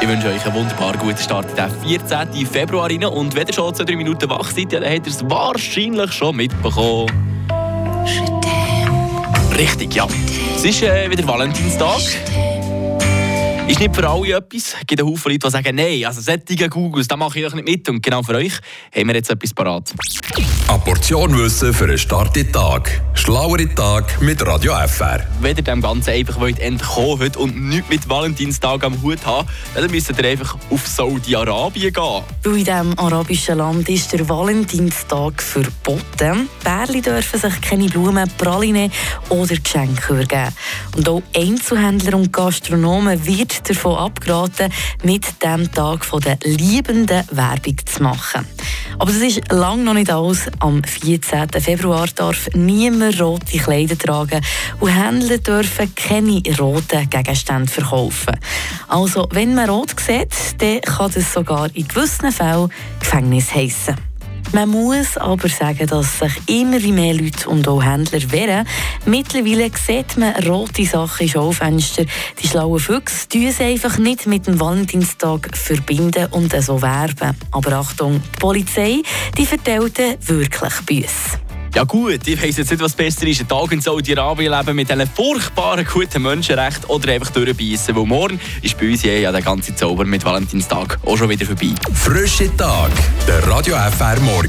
Ich wünsche euch einen wunderbar guten Start in den 14. Februar rein. Und wenn ihr schon zwei, drei Minuten wach seid, dann habt ihr es wahrscheinlich schon mitbekommen. Richtig, ja. Es ist äh, wieder Valentinstag. Ist nicht für alle etwas. Es gibt Haufen Leute, die sagen, nein, also solche Googles, da mache ich doch nicht mit. Und genau für euch haben wir jetzt etwas parat. Eine Portion Wissen für einen Start in den Tag. Schlauere Tag mit Radio FR. Wenn ihr dem Ganzen einfach wollt entkommen wollt und nichts mit Valentinstag am Hut haben, dann müsst ihr einfach auf Saudi-Arabien gehen. Weil in diesem arabischen Land ist der Valentinstag verboten. Bärli dürfen sich keine Blumen, Praline oder Geschenke übergeben. Und auch Einzelhändler und Gastronomen wird davon abgeraten, mit dem Tag der Liebenden Werbung zu machen. Aber das ist lange noch nicht alles. Am 14. Februar darf niemand rote Kleider tragen und Händler dürfen keine roten Gegenstände verkaufen. Also, wenn man rot sieht, dann kann das sogar in gewissen Fällen Gefängnis heissen. Man muss aber sagen, dass sich immer mehr Leute und auch Händler wehren. Mittlerweile sieht man rote Sachen in Schaufenstern. Die schlauen Füchse tun sie einfach nicht mit dem Valentinstag verbinden und so werben. Aber Achtung, die Polizei die verteilt wirklich Büsse. Ja gut, ich weiss jetzt nicht, was besser ist. Ein Tag in Saudi-Arabien leben mit einem furchtbaren guten Menschenrecht oder einfach durchbeissen. Weil morgen ist bei uns ja der ganze Zauber mit Valentinstag auch schon wieder vorbei. Frische Tag, der Radio FR Morgen.